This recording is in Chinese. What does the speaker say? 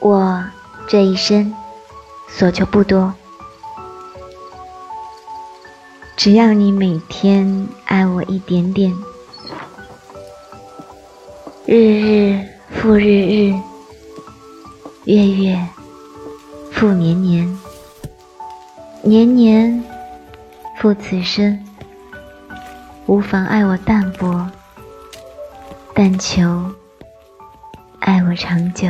我这一生所求不多，只要你每天爱我一点点。日日复日日，月月复年年，年年复此生。无妨爱我淡薄，但求爱我长久。